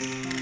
Mm-hmm.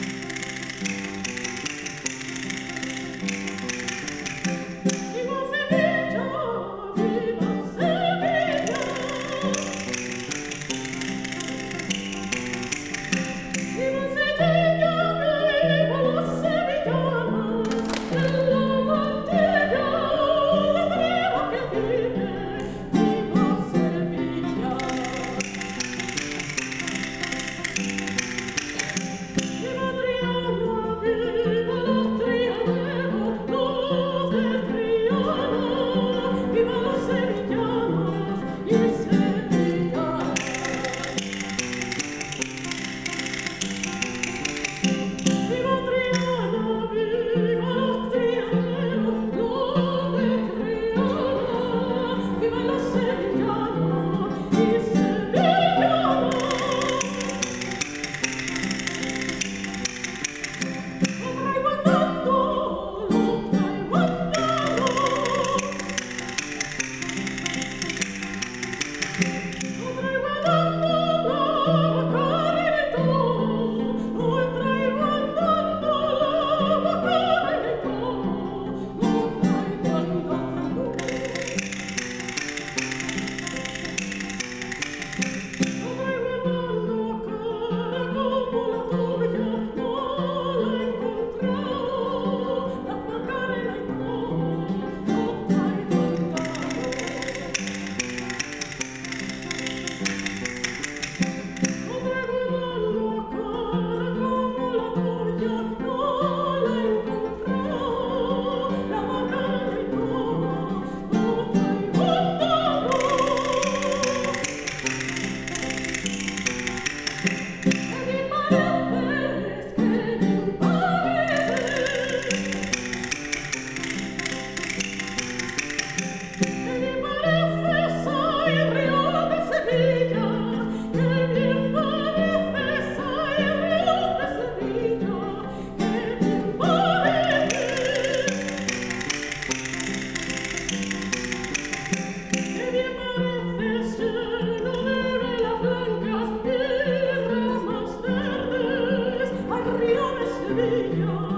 you.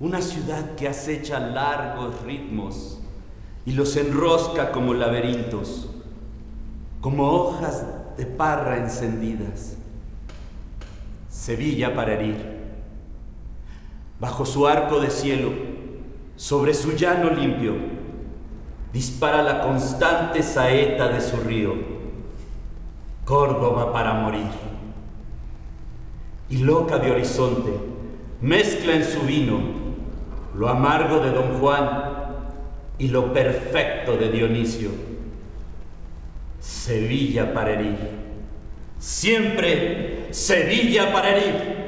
Una ciudad que acecha largos ritmos y los enrosca como laberintos, como hojas de parra encendidas. Sevilla para herir. Bajo su arco de cielo, sobre su llano limpio, dispara la constante saeta de su río. Córdoba para morir. Y loca de horizonte, mezcla en su vino lo amargo de don Juan y lo perfecto de Dionisio. Sevilla para herir. Siempre Sevilla para herir.